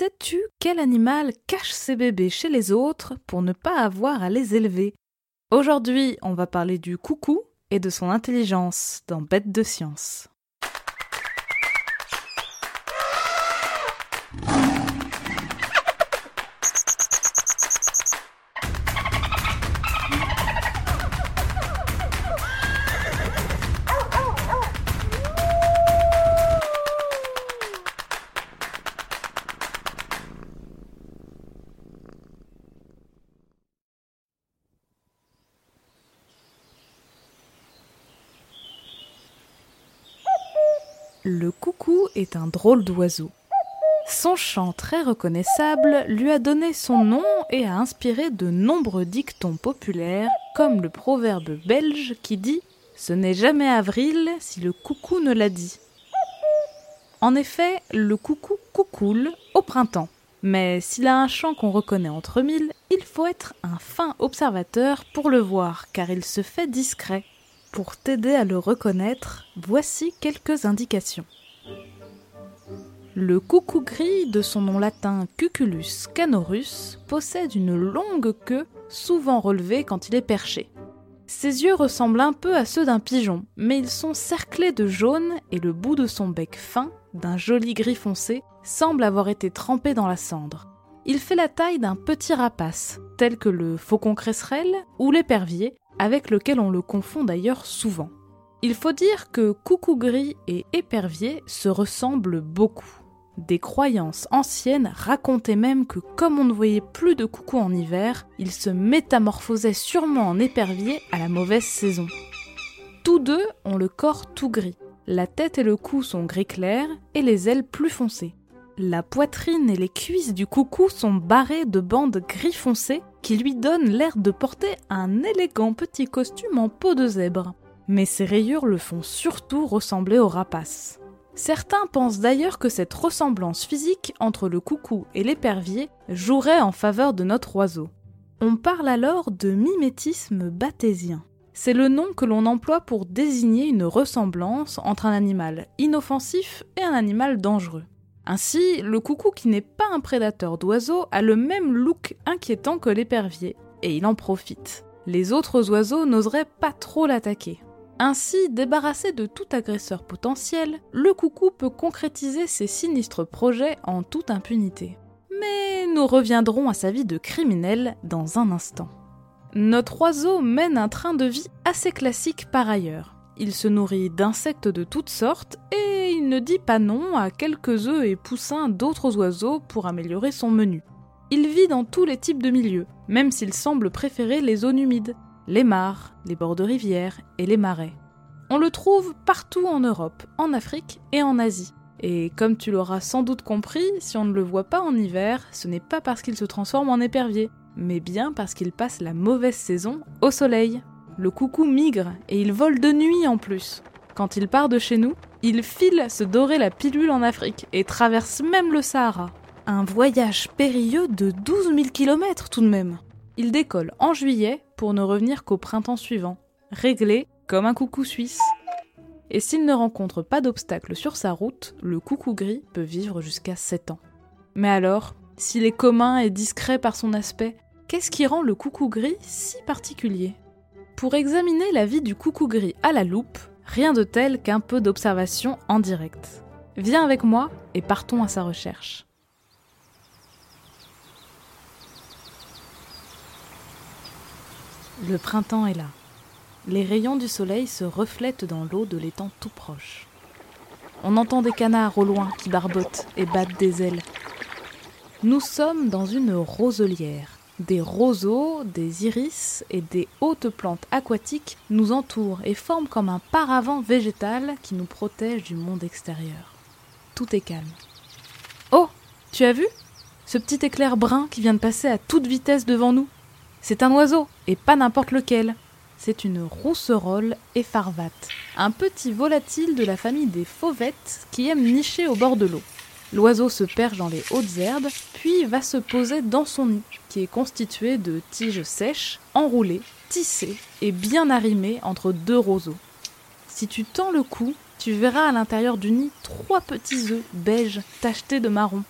Sais-tu quel animal cache ses bébés chez les autres pour ne pas avoir à les élever? Aujourd'hui, on va parler du coucou et de son intelligence dans Bête de science. Est un drôle d'oiseau. Son chant très reconnaissable lui a donné son nom et a inspiré de nombreux dictons populaires, comme le proverbe belge qui dit Ce n'est jamais avril si le coucou ne l'a dit. En effet, le coucou coucoule au printemps. Mais s'il a un chant qu'on reconnaît entre mille, il faut être un fin observateur pour le voir, car il se fait discret. Pour t'aider à le reconnaître, voici quelques indications. Le coucou gris, de son nom latin Cuculus canorus, possède une longue queue, souvent relevée quand il est perché. Ses yeux ressemblent un peu à ceux d'un pigeon, mais ils sont cerclés de jaune et le bout de son bec fin, d'un joli gris foncé, semble avoir été trempé dans la cendre. Il fait la taille d'un petit rapace, tel que le faucon cresserelle ou l'épervier, avec lequel on le confond d'ailleurs souvent. Il faut dire que coucou gris et épervier se ressemblent beaucoup. Des croyances anciennes racontaient même que comme on ne voyait plus de coucou en hiver, il se métamorphosait sûrement en épervier à la mauvaise saison. Tous deux ont le corps tout gris. La tête et le cou sont gris clair et les ailes plus foncées. La poitrine et les cuisses du coucou sont barrées de bandes gris foncé qui lui donnent l'air de porter un élégant petit costume en peau de zèbre. Mais ces rayures le font surtout ressembler au rapace. Certains pensent d'ailleurs que cette ressemblance physique entre le coucou et l'épervier jouerait en faveur de notre oiseau. On parle alors de mimétisme bathésien. C'est le nom que l'on emploie pour désigner une ressemblance entre un animal inoffensif et un animal dangereux. Ainsi, le coucou qui n'est pas un prédateur d'oiseaux a le même look inquiétant que l'épervier, et il en profite. Les autres oiseaux n'oseraient pas trop l'attaquer. Ainsi, débarrassé de tout agresseur potentiel, le coucou peut concrétiser ses sinistres projets en toute impunité. Mais nous reviendrons à sa vie de criminel dans un instant. Notre oiseau mène un train de vie assez classique par ailleurs. Il se nourrit d'insectes de toutes sortes et il ne dit pas non à quelques œufs et poussins d'autres oiseaux pour améliorer son menu. Il vit dans tous les types de milieux, même s'il semble préférer les zones humides, les mares, les bords de rivières et les marais. On le trouve partout en Europe, en Afrique et en Asie. Et comme tu l'auras sans doute compris, si on ne le voit pas en hiver, ce n'est pas parce qu'il se transforme en épervier, mais bien parce qu'il passe la mauvaise saison au soleil. Le coucou migre et il vole de nuit en plus. Quand il part de chez nous, il file se dorer la pilule en Afrique et traverse même le Sahara. Un voyage périlleux de 12 000 km tout de même. Il décolle en juillet pour ne revenir qu'au printemps suivant, réglé comme un coucou suisse. Et s'il ne rencontre pas d'obstacles sur sa route, le coucou gris peut vivre jusqu'à 7 ans. Mais alors, s'il est commun et discret par son aspect, qu'est-ce qui rend le coucou gris si particulier? Pour examiner la vie du coucou gris à la loupe, Rien de tel qu'un peu d'observation en direct. Viens avec moi et partons à sa recherche. Le printemps est là. Les rayons du soleil se reflètent dans l'eau de l'étang tout proche. On entend des canards au loin qui barbotent et battent des ailes. Nous sommes dans une roselière. Des roseaux, des iris et des hautes plantes aquatiques nous entourent et forment comme un paravent végétal qui nous protège du monde extérieur. Tout est calme. Oh Tu as vu? Ce petit éclair brun qui vient de passer à toute vitesse devant nous C'est un oiseau, et pas n'importe lequel. C'est une rousserolle effarvate, un petit volatile de la famille des fauvettes qui aime nicher au bord de l'eau. L'oiseau se perche dans les hautes herbes, puis va se poser dans son nid, qui est constitué de tiges sèches, enroulées, tissées et bien arrimées entre deux roseaux. Si tu tends le cou, tu verras à l'intérieur du nid trois petits œufs beige tachetés de marron.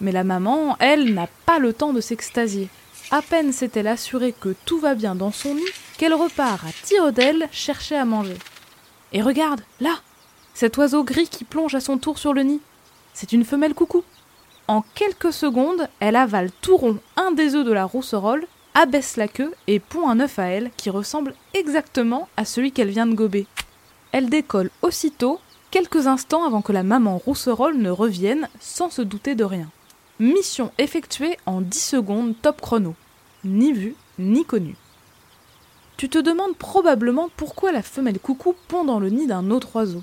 Mais la maman, elle, n'a pas le temps de s'extasier. À peine s'est-elle assurée que tout va bien dans son nid qu'elle repart à tire d'aile chercher à manger. Et regarde, là, cet oiseau gris qui plonge à son tour sur le nid. C'est une femelle coucou. En quelques secondes, elle avale tout rond un des œufs de la rousserolle, abaisse la queue et pond un œuf à elle qui ressemble exactement à celui qu'elle vient de gober. Elle décolle aussitôt, quelques instants avant que la maman rousserolle ne revienne sans se douter de rien. Mission effectuée en 10 secondes top chrono. Ni vu, ni connu. Tu te demandes probablement pourquoi la femelle coucou pond dans le nid d'un autre oiseau.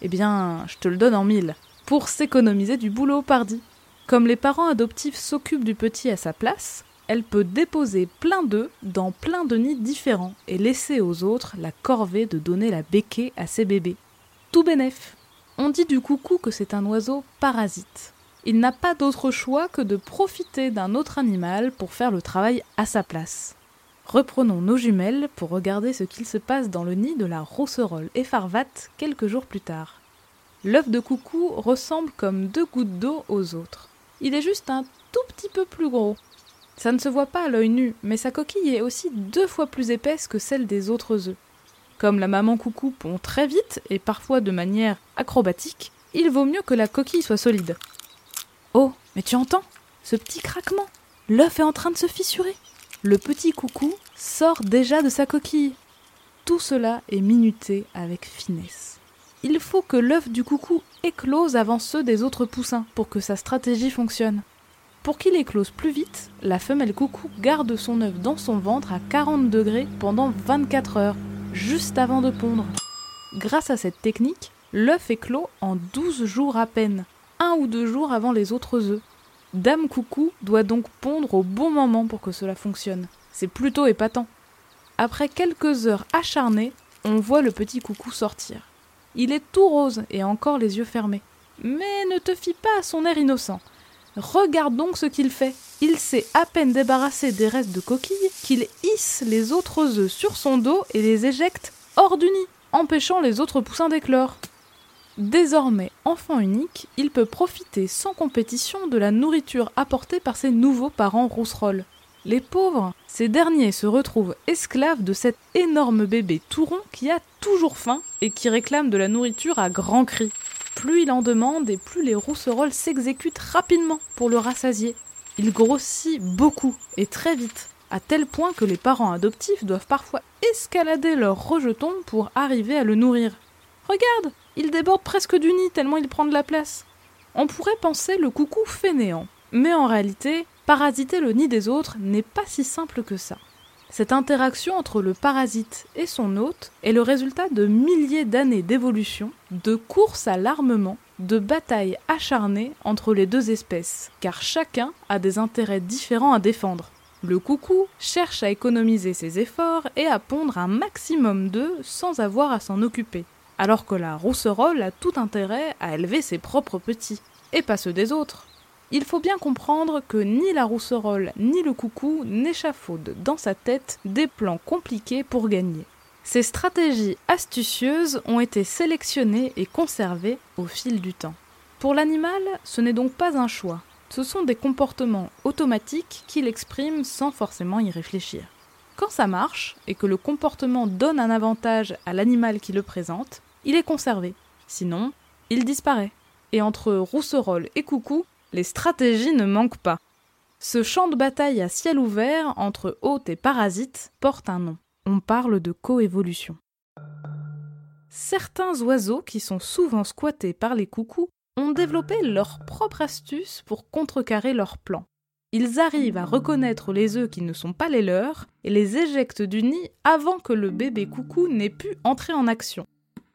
Eh bien, je te le donne en mille. Pour s'économiser du boulot, pardi. Comme les parents adoptifs s'occupent du petit à sa place, elle peut déposer plein d'œufs dans plein de nids différents et laisser aux autres la corvée de donner la béquée à ses bébés. Tout bénef. On dit du coucou que c'est un oiseau parasite il n'a pas d'autre choix que de profiter d'un autre animal pour faire le travail à sa place. Reprenons nos jumelles pour regarder ce qu'il se passe dans le nid de la rousserolle effarvate quelques jours plus tard. L'œuf de coucou ressemble comme deux gouttes d'eau aux autres. Il est juste un tout petit peu plus gros. Ça ne se voit pas à l'œil nu, mais sa coquille est aussi deux fois plus épaisse que celle des autres œufs. Comme la maman coucou pond très vite et parfois de manière acrobatique, il vaut mieux que la coquille soit solide. Oh, mais tu entends Ce petit craquement L'œuf est en train de se fissurer. Le petit coucou sort déjà de sa coquille. Tout cela est minuté avec finesse. Il faut que l'œuf du coucou éclose avant ceux des autres poussins pour que sa stratégie fonctionne. Pour qu'il éclose plus vite, la femelle coucou garde son œuf dans son ventre à 40 degrés pendant 24 heures, juste avant de pondre. Grâce à cette technique, l'œuf éclot en 12 jours à peine, ou deux jours avant les autres œufs. Dame Coucou doit donc pondre au bon moment pour que cela fonctionne. C'est plutôt épatant. Après quelques heures acharnées, on voit le petit coucou sortir. Il est tout rose et encore les yeux fermés. Mais ne te fie pas à son air innocent. Regarde donc ce qu'il fait. Il s'est à peine débarrassé des restes de coquilles qu'il hisse les autres œufs sur son dos et les éjecte hors du nid, empêchant les autres poussins d'éclore. Désormais enfant unique, il peut profiter sans compétition de la nourriture apportée par ses nouveaux parents rousserolles. Les pauvres, ces derniers se retrouvent esclaves de cet énorme bébé tout rond qui a toujours faim et qui réclame de la nourriture à grands cris. Plus il en demande et plus les rousserolles s'exécutent rapidement pour le rassasier. Il grossit beaucoup et très vite, à tel point que les parents adoptifs doivent parfois escalader leurs rejetons pour arriver à le nourrir. Regarde, il déborde presque du nid tellement il prend de la place. On pourrait penser le coucou fainéant, mais en réalité, parasiter le nid des autres n'est pas si simple que ça. Cette interaction entre le parasite et son hôte est le résultat de milliers d'années d'évolution, de courses à l'armement, de batailles acharnées entre les deux espèces, car chacun a des intérêts différents à défendre. Le coucou cherche à économiser ses efforts et à pondre un maximum d'œufs sans avoir à s'en occuper alors que la rousserolle a tout intérêt à élever ses propres petits, et pas ceux des autres. Il faut bien comprendre que ni la rousserolle ni le coucou n'échafaudent dans sa tête des plans compliqués pour gagner. Ces stratégies astucieuses ont été sélectionnées et conservées au fil du temps. Pour l'animal, ce n'est donc pas un choix, ce sont des comportements automatiques qu'il exprime sans forcément y réfléchir. Quand ça marche, et que le comportement donne un avantage à l'animal qui le présente, il est conservé. Sinon, il disparaît. Et entre Rousserolle et Coucou, les stratégies ne manquent pas. Ce champ de bataille à ciel ouvert entre hôte et parasite porte un nom. On parle de coévolution. Certains oiseaux qui sont souvent squattés par les coucous ont développé leur propre astuce pour contrecarrer leur plan. Ils arrivent à reconnaître les œufs qui ne sont pas les leurs et les éjectent du nid avant que le bébé coucou n'ait pu entrer en action.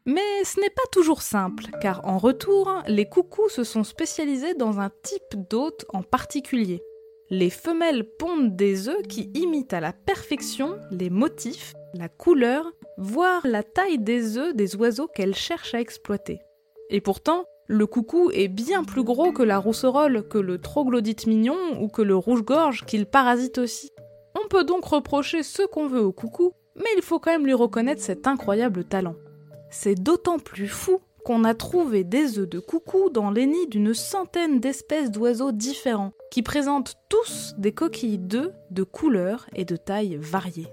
Mais ce n'est pas toujours simple, car en retour, les coucous se sont spécialisés dans un type d'hôte en particulier. Les femelles pondent des œufs qui imitent à la perfection les motifs, la couleur, voire la taille des œufs des oiseaux qu'elles cherchent à exploiter. Et pourtant, le coucou est bien plus gros que la rousserolle, que le troglodyte mignon ou que le rouge-gorge qu'il parasite aussi. On peut donc reprocher ce qu'on veut au coucou, mais il faut quand même lui reconnaître cet incroyable talent. C'est d'autant plus fou qu'on a trouvé des œufs de coucou dans les nids d'une centaine d'espèces d'oiseaux différents, qui présentent tous des coquilles d'œufs de couleurs et de tailles variées.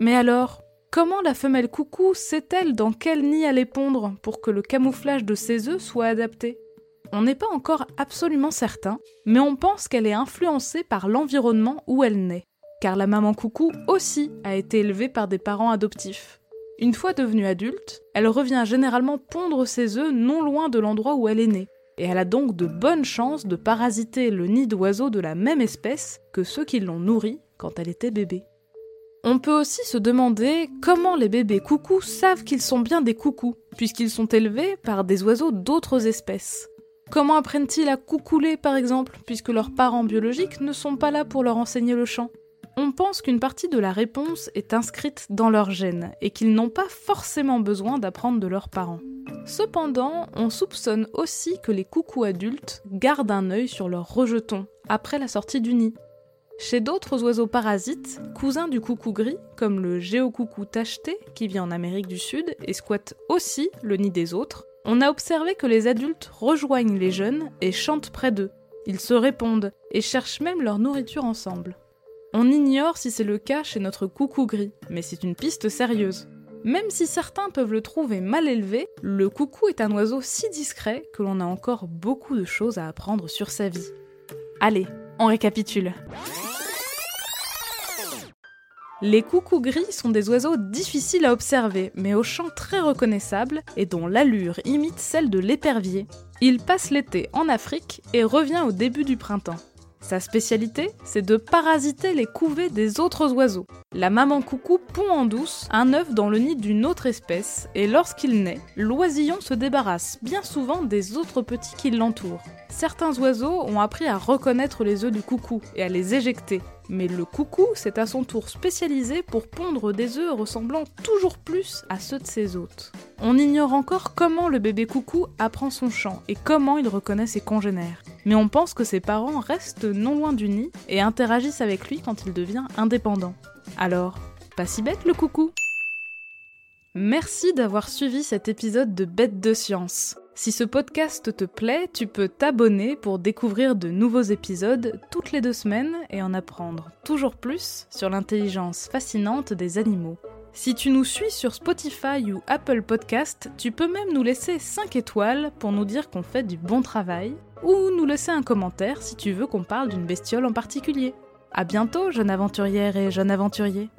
Mais alors, comment la femelle coucou sait-elle dans quel nid aller pondre pour que le camouflage de ses œufs soit adapté? On n'est pas encore absolument certain, mais on pense qu'elle est influencée par l'environnement où elle naît, car la maman coucou aussi a été élevée par des parents adoptifs. Une fois devenue adulte, elle revient généralement pondre ses œufs non loin de l'endroit où elle est née, et elle a donc de bonnes chances de parasiter le nid d'oiseaux de la même espèce que ceux qui l'ont nourrie quand elle était bébé. On peut aussi se demander comment les bébés coucous savent qu'ils sont bien des coucous, puisqu'ils sont élevés par des oiseaux d'autres espèces. Comment apprennent-ils à coucouler par exemple, puisque leurs parents biologiques ne sont pas là pour leur enseigner le chant? On pense qu'une partie de la réponse est inscrite dans leurs gènes et qu'ils n'ont pas forcément besoin d'apprendre de leurs parents. Cependant, on soupçonne aussi que les coucous adultes gardent un œil sur leurs rejetons après la sortie du nid. Chez d'autres oiseaux parasites, cousins du coucou gris, comme le géocoucou tacheté qui vit en Amérique du Sud et squatte aussi le nid des autres, on a observé que les adultes rejoignent les jeunes et chantent près d'eux. Ils se répondent et cherchent même leur nourriture ensemble. On ignore si c'est le cas chez notre coucou gris, mais c'est une piste sérieuse. Même si certains peuvent le trouver mal élevé, le coucou est un oiseau si discret que l'on a encore beaucoup de choses à apprendre sur sa vie. Allez, on récapitule. Les coucous gris sont des oiseaux difficiles à observer, mais au chant très reconnaissable et dont l'allure imite celle de l'épervier. Il passe l'été en Afrique et revient au début du printemps. Sa spécialité, c'est de parasiter les couvées des autres oiseaux. La maman coucou pond en douce un œuf dans le nid d'une autre espèce, et lorsqu'il naît, l'oisillon se débarrasse bien souvent des autres petits qui l'entourent. Certains oiseaux ont appris à reconnaître les œufs du coucou et à les éjecter, mais le coucou s'est à son tour spécialisé pour pondre des œufs ressemblant toujours plus à ceux de ses hôtes. On ignore encore comment le bébé coucou apprend son chant et comment il reconnaît ses congénères, mais on pense que ses parents restent non loin du nid et interagissent avec lui quand il devient indépendant. Alors, pas si bête le coucou Merci d'avoir suivi cet épisode de Bête de Science. Si ce podcast te plaît, tu peux t'abonner pour découvrir de nouveaux épisodes toutes les deux semaines et en apprendre toujours plus sur l'intelligence fascinante des animaux. Si tu nous suis sur Spotify ou Apple Podcast, tu peux même nous laisser 5 étoiles pour nous dire qu'on fait du bon travail, ou nous laisser un commentaire si tu veux qu'on parle d'une bestiole en particulier. A bientôt, jeune aventurière et jeune aventurier